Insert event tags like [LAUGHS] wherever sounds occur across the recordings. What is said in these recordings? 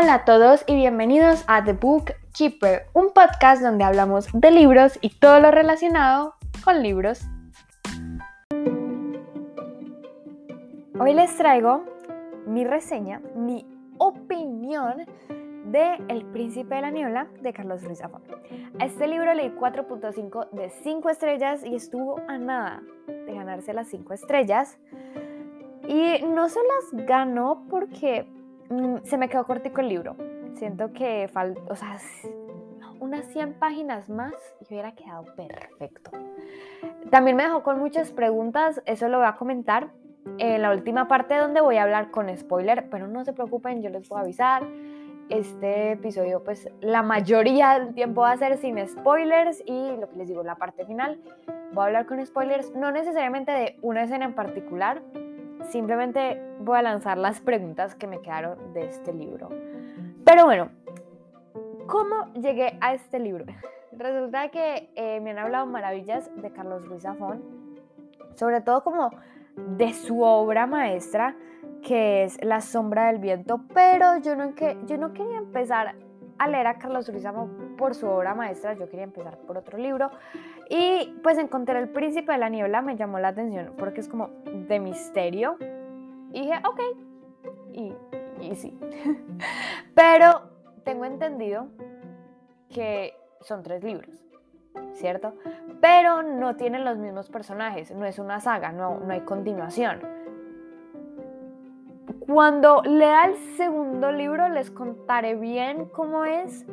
Hola a todos y bienvenidos a The Book Keeper, un podcast donde hablamos de libros y todo lo relacionado con libros. Hoy les traigo mi reseña, mi opinión de El Príncipe de la Niebla de Carlos Ruiz Zafón. A este libro leí 4.5 de 5 estrellas y estuvo a nada de ganarse las 5 estrellas. Y no se las ganó porque mm, se me quedó cortico el libro. Siento que falta, o sea, unas 100 páginas más y hubiera quedado perfecto. También me dejó con muchas preguntas, eso lo voy a comentar en la última parte donde voy a hablar con spoiler, pero no se preocupen, yo les a avisar. Este episodio, pues la mayoría del tiempo va a ser sin spoilers y lo que les digo, la parte final, voy a hablar con spoilers, no necesariamente de una escena en particular, simplemente voy a lanzar las preguntas que me quedaron de este libro. Pero bueno, ¿cómo llegué a este libro? Resulta que eh, me han hablado maravillas de Carlos Ruiz Zafón, sobre todo como de su obra maestra, que es La sombra del viento, pero yo no, yo no quería empezar a leer a Carlos Zafón por su obra maestra, yo quería empezar por otro libro y pues encontré El Príncipe de la Niebla, me llamó la atención porque es como de misterio y dije, ok, y, y sí, [LAUGHS] pero tengo entendido que son tres libros. ¿cierto? Pero no tienen los mismos personajes, no es una saga, no, no hay continuación. Cuando lea el segundo libro les contaré bien cómo es,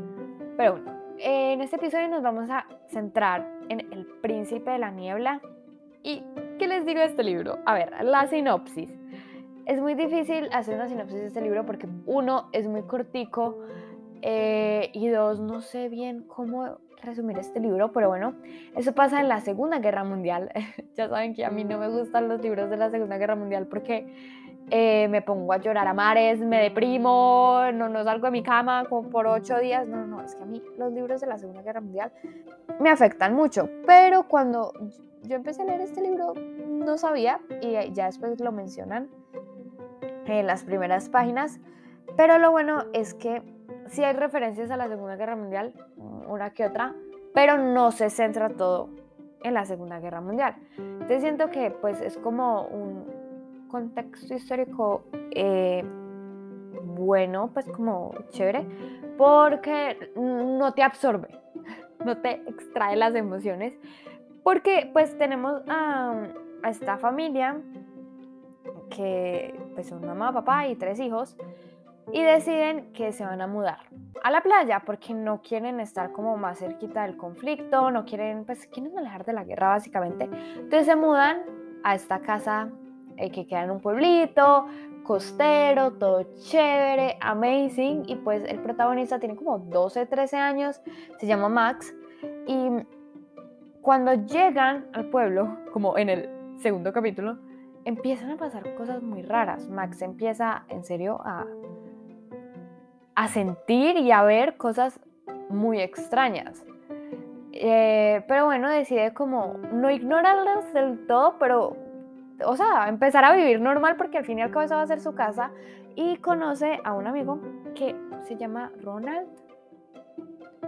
pero bueno, en este episodio nos vamos a centrar en El Príncipe de la Niebla. ¿Y qué les digo de este libro? A ver, la sinopsis. Es muy difícil hacer una sinopsis de este libro porque uno es muy cortico eh, y dos, no sé bien cómo resumir este libro, pero bueno, eso pasa en la Segunda Guerra Mundial. [LAUGHS] ya saben que a mí no me gustan los libros de la Segunda Guerra Mundial porque eh, me pongo a llorar a mares, me deprimo, no, no salgo de mi cama por ocho días. No, no, es que a mí los libros de la Segunda Guerra Mundial me afectan mucho. Pero cuando yo empecé a leer este libro, no sabía y ya después lo mencionan en las primeras páginas. Pero lo bueno es que sí hay referencias a la Segunda Guerra Mundial, una que otra, pero no se centra todo en la Segunda Guerra Mundial. Entonces siento que pues es como un contexto histórico eh, bueno, pues como chévere, porque no te absorbe, no te extrae las emociones, porque pues tenemos a, esta familia que pues son mamá, papá y tres hijos, y deciden que se van a mudar a la playa porque no quieren estar como más cerquita del conflicto, no quieren, pues quieren alejar de la guerra básicamente. Entonces se mudan a esta casa eh, que queda en un pueblito, costero, todo chévere, amazing. Y pues el protagonista tiene como 12, 13 años, se llama Max. Y cuando llegan al pueblo, como en el segundo capítulo, empiezan a pasar cosas muy raras. Max empieza en serio a a sentir y a ver cosas muy extrañas. Eh, pero bueno, decide como no ignorarlas del todo, pero, o sea, empezar a vivir normal porque al fin y al cabo esa va a ser su casa y conoce a un amigo que se llama Ronald.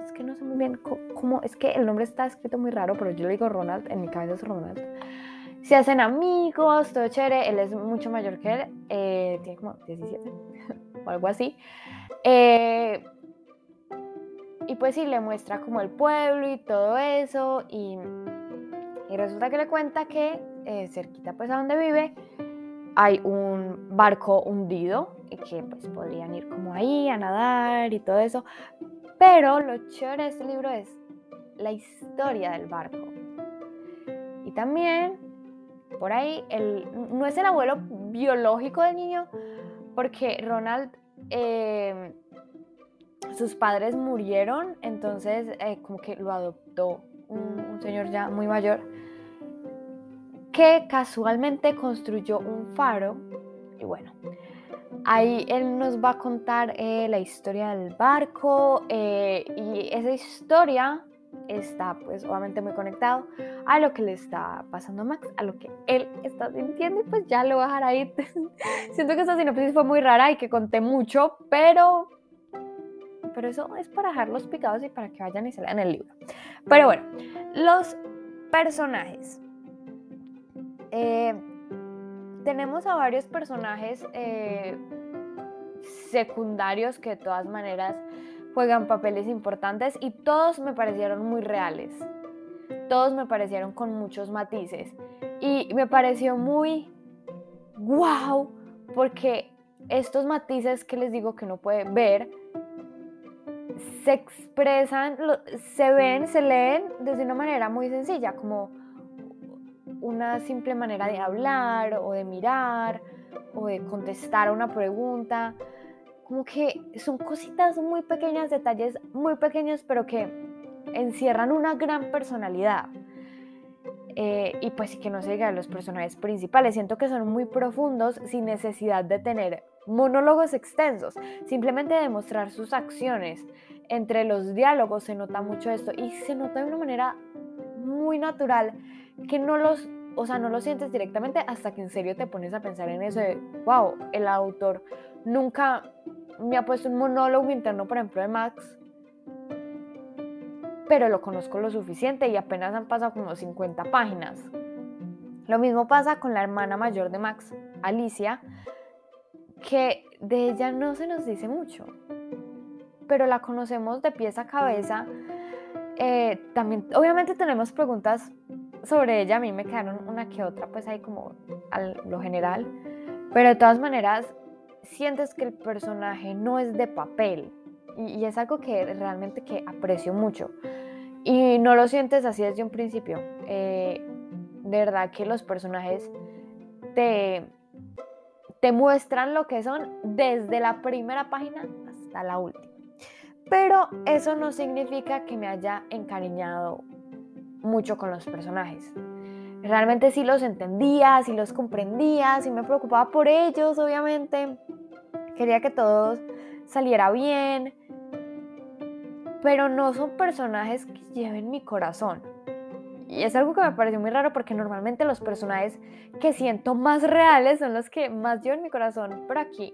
Es que no sé muy bien cómo, es que el nombre está escrito muy raro, pero yo le digo Ronald, en mi cabeza es Ronald. Se hacen amigos, todo chévere, él es mucho mayor que él, eh, tiene como 17 [LAUGHS] o algo así. Eh, y pues sí, le muestra como el pueblo y todo eso. Y, y resulta que le cuenta que eh, cerquita pues a donde vive hay un barco hundido que pues podrían ir como ahí a nadar y todo eso. Pero lo chévere de este libro es la historia del barco. Y también por ahí el, no es el abuelo biológico del niño, porque Ronald Em, sus padres murieron, entonces eh, como que lo adoptó un, señor ya muy mayor que casualmente construyó un faro y bueno, ahí él nos va a contar eh, la historia del barco eh, y esa historia está pues obviamente muy conectado a lo que le está pasando a Max, a lo que él está sintiendo y pues ya lo voy a dejar ahí. [LAUGHS] Siento que esta sinopsis fue muy rara y que conté mucho, pero pero eso es para dejarlos picados y para que vayan y se lean el libro. Pero bueno, los personajes. Eh, tenemos a varios personajes eh, secundarios que de todas maneras juegan papeles importantes y todos me parecieron muy reales. Todos me parecieron con muchos matices. Y me pareció muy wow porque estos matices que les digo que no puede ver se expresan, se ven, se leen desde una manera muy sencilla, como una simple manera de hablar o de mirar o de contestar a una pregunta. Como que son cositas muy pequeñas, detalles muy pequeños, pero que encierran una gran personalidad. Eh, y pues que no se diga los personajes principales. Siento que son muy profundos sin necesidad de tener monólogos extensos, simplemente demostrar sus acciones. Entre los diálogos se nota mucho esto y se nota de una manera muy natural que no los, o sea, no lo sientes directamente hasta que en serio te pones a pensar en eso de, wow, el autor nunca me ha puesto un monólogo interno, por ejemplo, de Max, pero lo conozco lo suficiente y apenas han pasado como 50 páginas. Lo mismo pasa con la hermana mayor de Max, Alicia, que de ella no se nos dice mucho, pero la conocemos de pies a cabeza. Eh, también, obviamente tenemos preguntas sobre ella, a mí me quedaron una que otra, pues ahí como a lo general, pero de todas maneras sientes que el personaje no es de papel y, es algo que realmente que aprecio mucho y no lo sientes así desde un principio. Eh, de verdad que los personajes te, te muestran lo que son desde la primera página hasta la última. Pero eso no significa que me haya encariñado mucho con los personajes. Realmente sí los entendía, sí los comprendía, sí me preocupaba por ellos, obviamente. Quería que todo saliera bien. Pero no son personajes que lleven mi corazón. Y es algo que me pareció muy raro porque normalmente los personajes que siento más reales son los que más llevan mi corazón. Pero aquí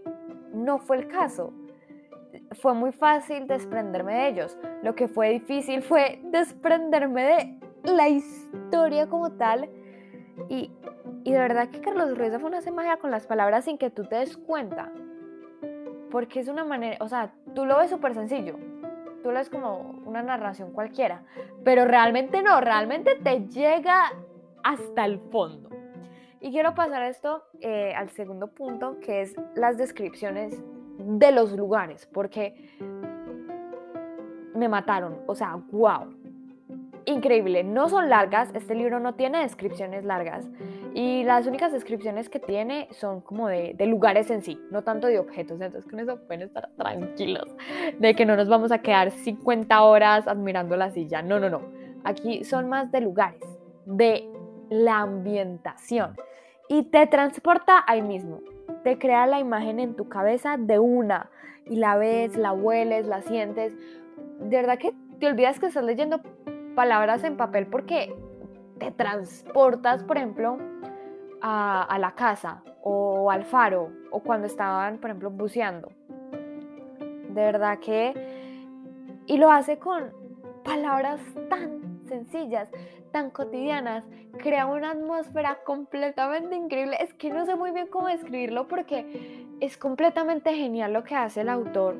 no fue el caso fue muy fácil desprenderme de ellos. Lo que fue difícil fue desprenderme de la historia como tal. Y, y de verdad que Carlos Ruiz fue una magia con las palabras sin que tú te des cuenta. Porque es una manera, o sea, tú lo ves súper sencillo. Tú lo ves como una narración cualquiera. Pero realmente no, realmente te llega hasta el fondo. Y quiero pasar esto eh, al segundo punto, que es las descripciones de los lugares, porque me mataron. O sea, wow increíble. No son largas, este libro no tiene descripciones largas y las únicas descripciones que tiene son como de, lugares en sí, no tanto de objetos. Entonces con eso pueden estar tranquilos de que no nos vamos a quedar 50 horas admirando la silla. No, no, no. Aquí son más de lugares, de la ambientación y te transporta ahí mismo. Te crea la imagen en tu cabeza de una y la ves, la hueles, la sientes. De verdad que te olvidas que estás leyendo palabras en papel porque te transportas, por ejemplo, a, la casa o al faro o cuando estaban, por ejemplo, buceando. De verdad que... Y lo hace con palabras tan sencillas, tan cotidianas, crea una atmósfera completamente increíble. Es que no sé muy bien cómo describirlo porque es completamente genial lo que hace el autor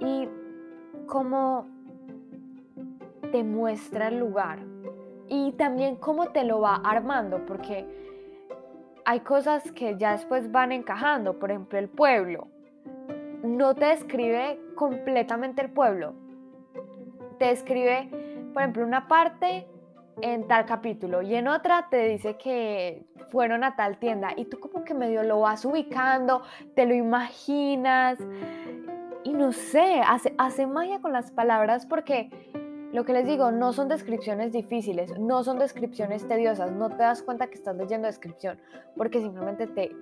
y como te muestra el lugar y también cómo te lo va armando, porque hay cosas que ya después van encajando, por ejemplo el pueblo. No te describe completamente el pueblo, te describe, por ejemplo, una parte en tal capítulo y en otra te dice que fueron a tal tienda y tú como que medio lo vas ubicando, te lo imaginas y no sé, hace, hace magia con las palabras porque lo que les digo, no son descripciones difíciles, no son descripciones tediosas, no te das cuenta que estás leyendo descripción, porque simplemente te,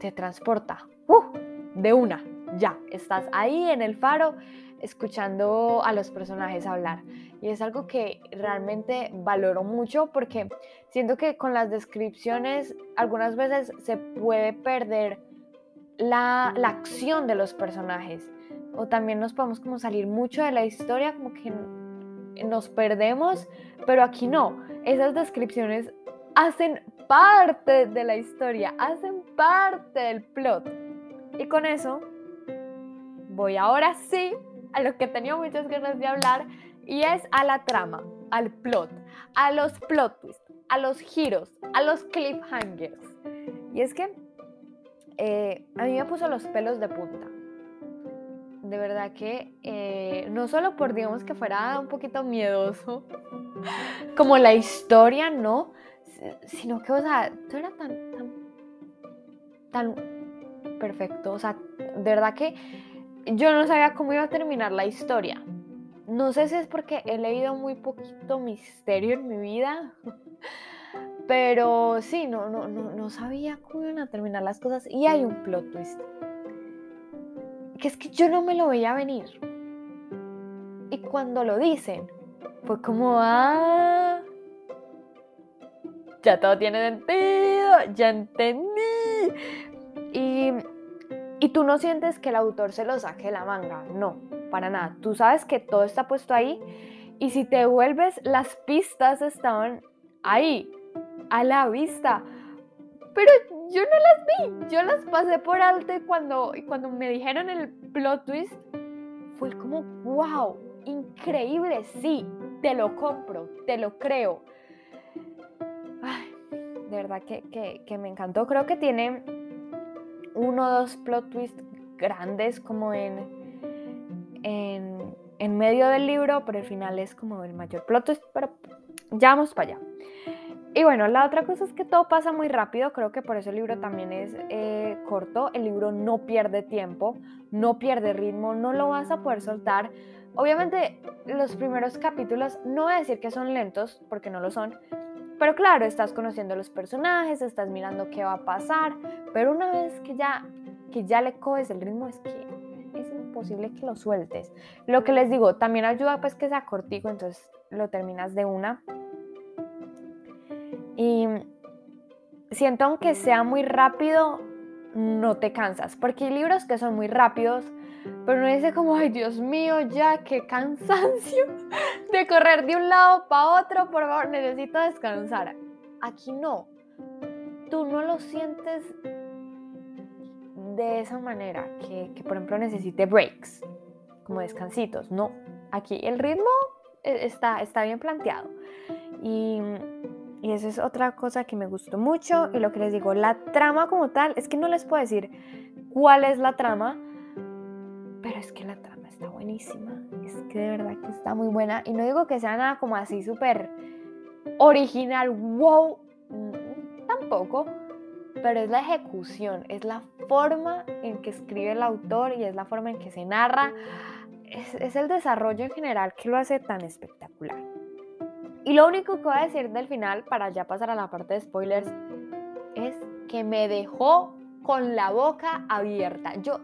te transporta ¡uh! de una, ya, estás ahí en el faro escuchando a los personajes hablar. Y es algo que realmente valoro mucho porque siento que con las descripciones algunas veces se puede perder la, la acción de los personajes o también nos podemos como salir mucho de la historia, como que nos perdemos, pero aquí no. Esas descripciones hacen parte de la historia, hacen parte del plot. Y con eso voy ahora sí a lo que tenía muchas ganas de hablar y es a la trama, al plot, a los plot twists, a los giros, a los cliffhangers. Y es que eh, a mí me puso los pelos de punta. De verdad que eh, no solo por, digamos, que fuera un poquito miedoso, [LAUGHS] como la historia, ¿no? Sino que, o sea, todo era tan, tan, tan perfecto. O sea, de verdad que yo no sabía cómo iba a terminar la historia. No sé si es porque he leído muy poquito misterio en mi vida, [LAUGHS] pero sí, no, no, no, no sabía cómo iban a terminar las cosas. Y hay un plot twist. Que es que yo no me lo veía venir. Y cuando lo dicen, fue como, ah, ya todo tiene sentido, ya entendí. Y tú no sientes que el autor se lo saque de la manga, no, para nada. Tú sabes que todo está puesto ahí y si te vuelves, las pistas estaban ahí, a la vista. Pero yo no las vi, yo las pasé por alto y cuando, cuando me dijeron el plot twist, fue como, wow, increíble, sí, te lo compro, te lo creo. De verdad que, que me encantó, creo que tiene uno o dos plot twists grandes como en, en, medio del libro, pero el final es como el mayor plot twist, pero ya vamos para allá. Y bueno, la otra cosa es que todo pasa muy rápido, creo que por eso el libro también es eh, corto, el libro no pierde tiempo, no pierde ritmo, no lo vas a poder soltar. Obviamente los primeros capítulos no voy a decir que son lentos, porque no lo son, pero claro, estás conociendo los personajes, estás mirando qué va a pasar, pero una vez que ya, que ya le coges el ritmo es que es imposible que lo sueltes. Lo que les digo, también ayuda pues que sea cortico, entonces lo terminas de una. Y siento aunque sea muy rápido, no te cansas, porque hay libros que son muy rápidos, pero no dice como, ay Dios mío, ya qué cansancio de correr de un lado para otro, por favor, necesito descansar. Aquí no, tú no lo sientes de esa manera, que, que por ejemplo necesite breaks, como descansitos, no, aquí el ritmo e, está, está bien planteado. Y, y eso es otra cosa que me gustó mucho. Y lo que les digo, la trama como tal, es que no les puedo decir cuál es la trama, pero es que la trama está buenísima. Es que de verdad que está muy buena. Y no digo que sea nada como así súper original, wow, mm, tampoco. Pero es la ejecución, es la forma en que escribe el autor y es la forma en que se narra. Es, es el desarrollo en general que lo hace tan espectacular. Y lo único que voy a decir del final, para ya pasar a la parte de spoilers, es que me dejó con la boca abierta. Yo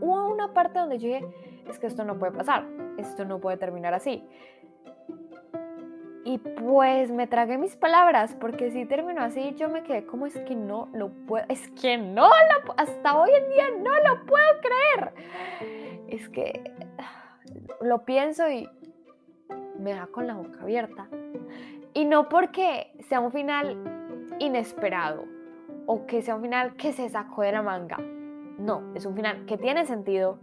hubo una parte donde yo dije, es que esto no puede pasar, esto no puede terminar así. Y pues me tragué mis palabras, porque si terminó así, yo me quedé como es que no lo puedo, es que no lo, hasta hoy en día no lo puedo creer. Es que lo pienso y me da con la boca abierta. Y no porque sea un final inesperado o que sea un final que se sacó de la manga. No, es un final que tiene sentido,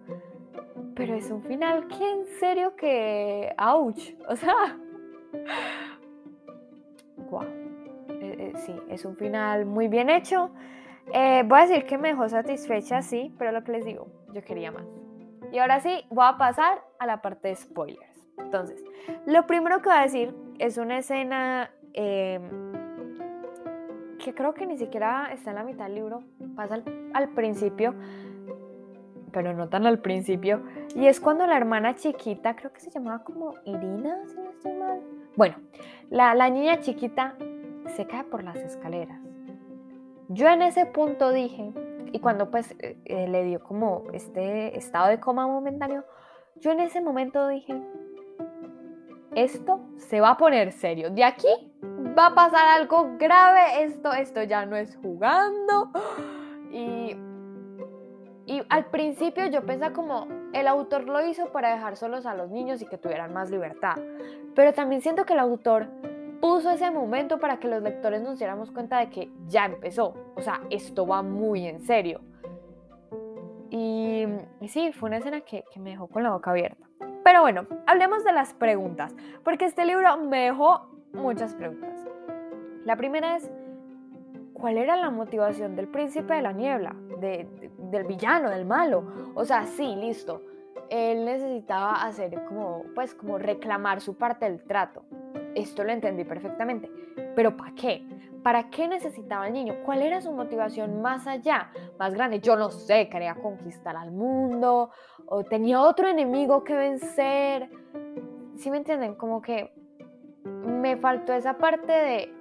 pero es un final que en serio que... ¡Auch! O sea... [LAUGHS] ¡Guau! Eh, eh, sí, es un final muy bien hecho. Eh, voy a decir que me dejó satisfecha, sí, pero lo que les digo, yo quería más. Y ahora sí, voy a pasar a la parte de spoilers. Entonces, lo primero que voy a decir es una escena em, que creo que ni siquiera está en la mitad del libro, pasa al, principio, pero no tan al principio, y es cuando la hermana chiquita, creo que se llamaba como Irina, si no estoy mal. Bueno, la, la niña chiquita se cae por las escaleras. Yo en ese punto dije, y cuando pues eh, eh, le dio como este estado de coma momentáneo, yo en ese momento dije, esto se va a poner serio. De aquí va a pasar algo grave. Esto, esto ya no es jugando. [GASPS] Y, Y al principio yo pensaba como el autor lo hizo para dejar solos a los niños y que tuvieran más libertad. Pero también siento que el autor puso ese momento para que los lectores nos diéramos cuenta de que ya empezó. O sea, esto va muy en serio. Y, sí, fue una escena que, que me dejó con la boca abierta. Pero bueno, hablemos de las preguntas, porque este libro me dejó muchas preguntas. La primera es, ¿cuál era la motivación del príncipe de la niebla? del villano, del malo. O sea, sí, listo. Él necesitaba hacer como, pues, como reclamar su parte del trato. Esto lo entendí perfectamente. Pero ¿para qué? ¿Para qué necesitaba el niño? ¿Cuál era su motivación más allá, más grande? Yo no sé, quería conquistar al mundo o tenía otro enemigo que vencer. ¿Sí me entienden? Como que me faltó esa parte de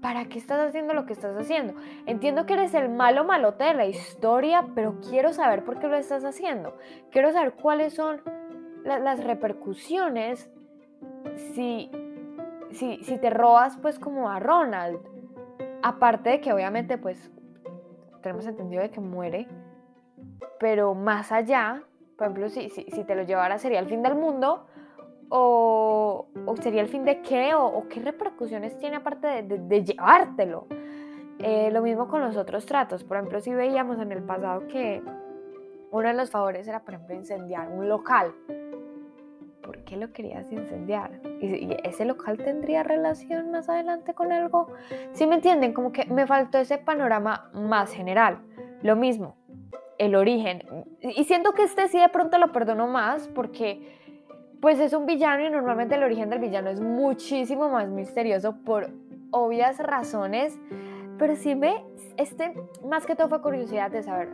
¿para qué estás haciendo lo que estás haciendo? Entiendo que eres el malo malote de la historia, pero quiero saber por qué lo estás haciendo. Quiero saber cuáles son las repercusiones si, si, si te robas pues como a Ronald. Aparte de que obviamente pues tenemos entendido de que muere, pero más allá, por ejemplo, si, si, si te lo llevara sería el fin del mundo, o, sería el fin de qué? ¿O, qué repercusiones tiene aparte de, llevártelo? Eh, lo mismo con los otros tratos. Por ejemplo, si veíamos en el pasado que uno de los favores era, por ejemplo, incendiar un local. ¿Por qué lo querías incendiar? ¿Y, ese local tendría relación más adelante con algo? Si me entienden, como que me faltó ese panorama más general. Lo mismo, el origen. Y siento que este sí de pronto lo perdono más porque pues es un villano y normalmente el origen del villano es muchísimo más misterioso por obvias razones, pero sí me, este más que todo fue curiosidad de saber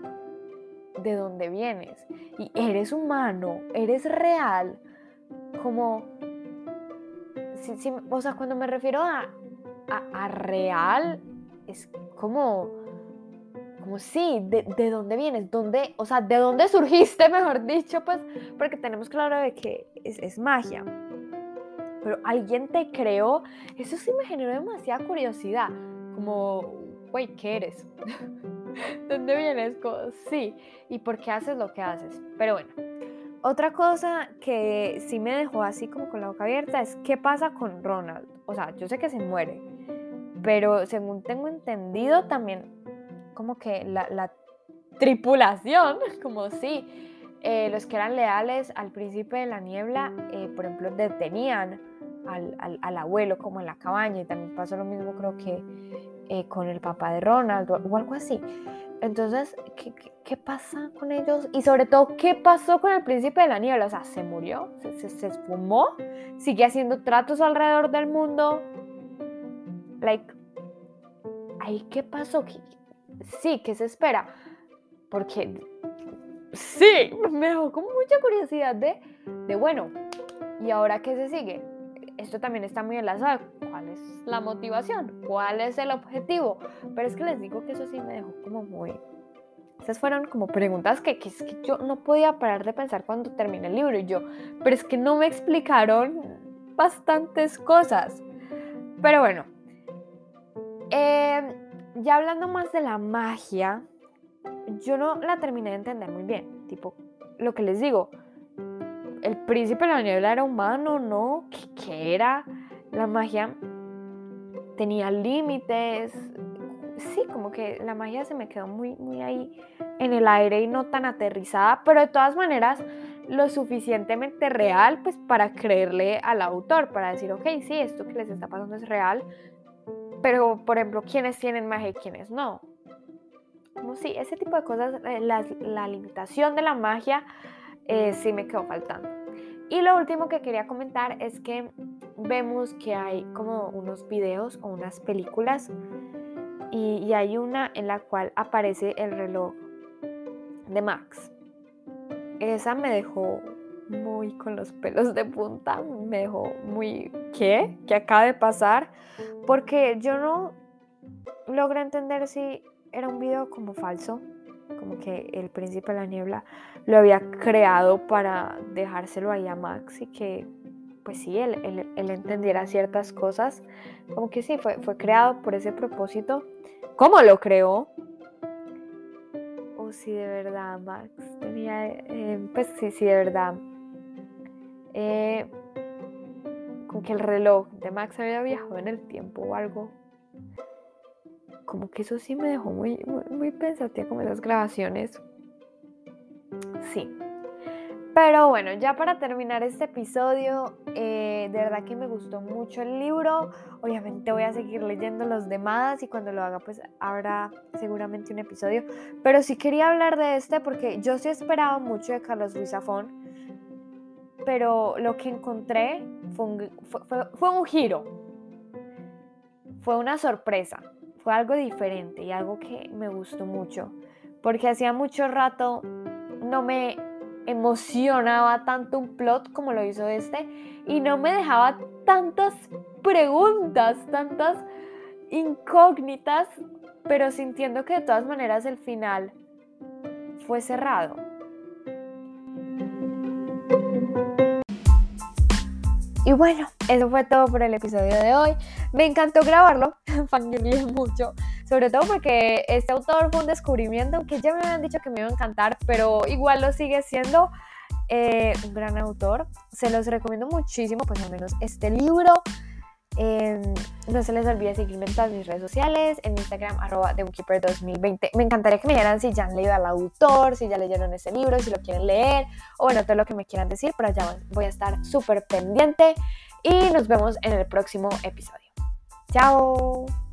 de dónde vienes. Y eres humano, eres real, como, o sea, cuando me refiero a, a, a real, es como como sí, de, de, dónde vienes, dónde, o sea, de dónde surgiste, [LAUGHS] mejor dicho, pues, porque tenemos claro de que es, es magia. Pero alguien te creó, eso sí me generó demasiada curiosidad, como, güey, ¿qué eres? [LAUGHS] ¿Dónde vienes? Sí, ¿y por qué haces lo que haces? Pero bueno, otra cosa que sí me dejó así como con la boca abierta es qué pasa con Ronald. O sea, yo sé que se muere, pero según tengo entendido también como que la, tripulación, [LAUGHS] como si eh, los que eran leales al príncipe de la niebla, eh, por ejemplo, detenían al, abuelo como en la cabaña y también pasó lo mismo creo que eh, con el papá de Ronald o, algo así. Entonces, ¿qué, ¿qué, pasa con ellos? Y sobre todo, ¿qué pasó con el príncipe de la niebla? O sea, ¿se murió? ¿Se, se, esfumó? ¿Sigue haciendo tratos alrededor del mundo? Like, ¿ahí qué pasó? sí, ¿qué se espera? Porque sí, [LAUGHS] me dejó con mucha curiosidad de, de, bueno, ¿y ahora qué se sigue? Esto también está muy enlazado. ¿Cuál es la motivación? ¿Cuál es el objetivo? Pero es que les digo que eso sí me dejó como muy... Esas fueron como preguntas que, que, que yo no podía parar de pensar cuando terminé el libro y yo, pero es que no me explicaron bastantes cosas. Pero bueno, eh, ya hablando más de la magia, yo no la terminé de entender muy bien. Tipo, lo que les digo, el príncipe de la niebla era humano, ¿no? ¿Qué, era? La magia tenía límites. Sí, como que la magia se me quedó muy, muy ahí en el aire y no tan aterrizada, pero de todas maneras lo suficientemente real pues para creerle al autor, para decir, ok, sí, esto que les está pasando es real, pero, por ejemplo, ¿quiénes tienen magia y quiénes no? Como sí, ese tipo de cosas, eh, la, limitación de la magia eh, sí me quedó faltando. Y lo último que quería comentar es que vemos que hay como unos videos o unas películas y, y hay una en la cual aparece el reloj de Max. Esa me dejó muy con los pelos de punta, me dejó muy ¿qué? ¿Qué acaba de pasar? Porque yo no logré entender si era un video como falso, como que el príncipe de la niebla lo había creado para dejárselo ahí a Max y que pues sí, él, él, entendiera ciertas cosas, como que sí, fue, fue creado por ese propósito. ¿Cómo lo creó? si de verdad Max tenía, eh, pues sí, sí, de verdad, eh, como que el reloj de Max había viajado en el tiempo o algo. Como que eso sí me dejó muy, muy, pensativa como esas grabaciones. Sí. Pero bueno, ya para terminar este episodio, eh, de verdad que me gustó mucho el libro. Obviamente voy a seguir leyendo los demás y cuando lo haga pues habrá seguramente un episodio. Pero sí quería hablar de este porque yo sí esperaba mucho de Carlos Ruiz Zafón. Pero lo que encontré fue fue un giro. Fue una sorpresa. Fue algo diferente y algo que me gustó mucho. Porque hacía mucho rato no me emocionaba tanto un plot como lo hizo este y no me dejaba tantas preguntas, tantas incógnitas, pero sintiendo que de todas maneras el final fue cerrado. Bueno, eso fue todo por el episodio de hoy. Me encantó grabarlo, [LAUGHS] fangirlé mucho, sobre todo porque este autor fue un descubrimiento, aunque ya me habían dicho que me iba a encantar, pero igual lo sigue siendo eh, un gran autor. Se los recomiendo muchísimo, pues al menos este libro. No se les olvide seguirme en todas mis redes sociales, en Instagram, arroba TheBookkeeper2020. Me encantaría que me dijeran si ya han leído al autor, si ya leyeron ese libro, si lo quieren leer, o bueno, todo lo que me quieran decir, pero ya voy a estar súper pendiente y nos vemos en el próximo episodio. ¡Chao!